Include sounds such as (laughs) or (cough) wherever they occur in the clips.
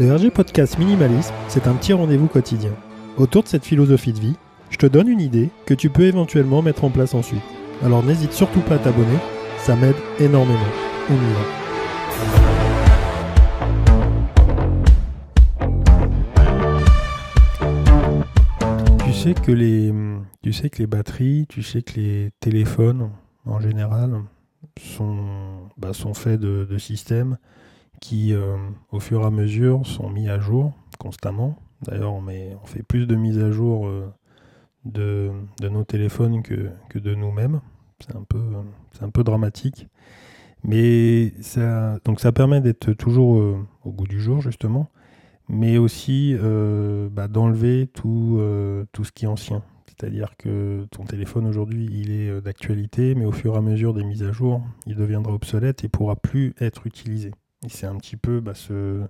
Le RG Podcast Minimalisme, c'est un petit rendez-vous quotidien. Autour de cette philosophie de vie, je te donne une idée que tu peux éventuellement mettre en place ensuite. Alors n'hésite surtout pas à t'abonner, ça m'aide énormément. On y va. Tu sais que les, batteries, tu sais que les téléphones en général sont, bah, sont faits de systèmes qui, euh, au fur et à mesure, sont mis à jour constamment. D'ailleurs, on, fait plus de mises à jour euh, de, nos téléphones que, de nous-mêmes. C'est un, peu, dramatique. Mais ça, donc ça permet d'être toujours euh, au goût du jour, justement, mais aussi bah, d'enlever tout, ce qui est ancien. C'est-à-dire que ton téléphone aujourd'hui, il est d'actualité, mais au fur et à mesure des mises à jour, il deviendra obsolète et pourra plus être utilisé. C'est un petit peu bah, ce,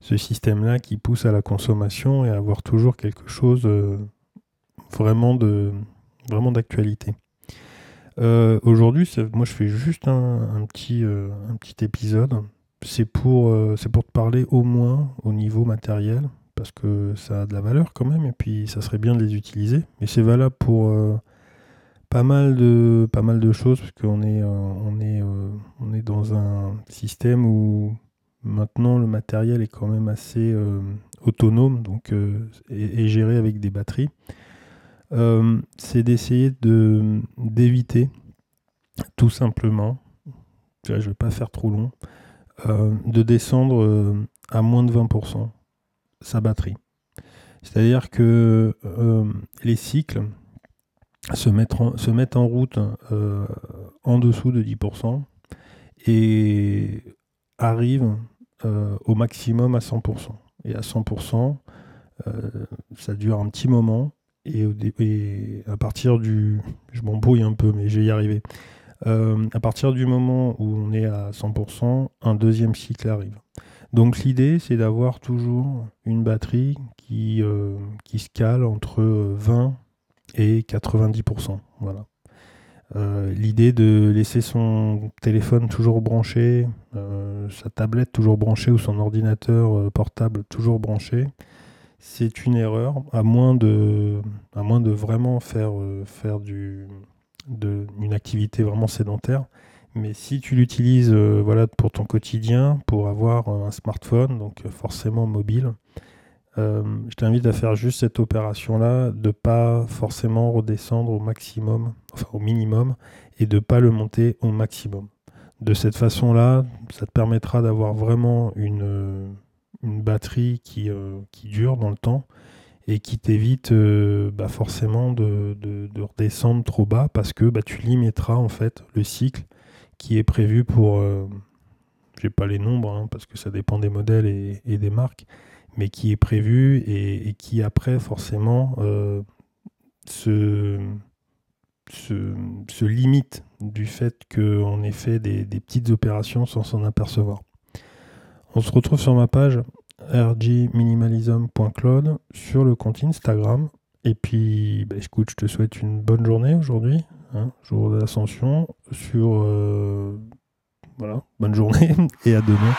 ce système-là qui pousse à la consommation et à avoir toujours quelque chose euh, vraiment de vraiment d'actualité. Euh, Aujourd'hui, moi je fais juste un, petit, euh, un petit épisode. C'est pour, c'est pour te parler au moins au niveau matériel, parce que ça a de la valeur quand même, et puis ça serait bien de les utiliser. Mais c'est valable pour pas, mal de, pas mal de choses, parce qu'on est, euh, on est, euh, on est dans un système où maintenant le matériel est quand même assez euh, autonome donc, et, géré avec des batteries. C'est d'essayer de d'éviter tout simplement, je vais pas faire trop long, de descendre à moins de 20% sa batterie. C'est-à-dire que les cycles se mettent en, se mettent en route euh, en dessous de 10% et arrivent euh, au maximum à 100%. Et à 100%, euh, ça dure un petit moment. Et, à partir du... Je m'embrouille un peu, mais je vais y arriver. Euh, à partir du moment où on est à 100%, un deuxième cycle arrive. Donc l'idée, c'est d'avoir toujours une batterie qui, qui se cale entre 20 et 90%. Voilà. Euh, l'idée de laisser son téléphone toujours branché, euh, sa tablette toujours branchée ou son ordinateur euh, portable toujours branché, c'est une erreur, à moins de, vraiment faire, faire de, une activité vraiment sédentaire. Mais si tu l'utilises voilà, pour ton quotidien, pour avoir un smartphone, donc forcément mobile, euh, je t'invite à faire juste cette opération-là, de pas forcément redescendre au maximum, enfin au minimum, et de pas le monter au maximum. De cette façon-là, ça te permettra d'avoir vraiment une, euh, batterie qui, euh, qui dure dans le temps et qui t'évite bah, forcément de, de- de redescendre trop bas parce que bah, tu limiteras en fait le cycle qui est prévu pour, j'ai pas les nombres hein, parce que ça dépend des modèles et des marques, mais qui est prévu et, qui après forcément euh, se, limite du fait qu'on ait fait des, petites opérations sans s'en apercevoir. On se retrouve sur ma page rgminimalism.cloud sur le compte Instagram. Et puis, bah, écoute, je te souhaite une bonne journée aujourd'hui, hein, jour de l'ascension. Sur. euh, voilà, bonne journée (laughs) et à demain.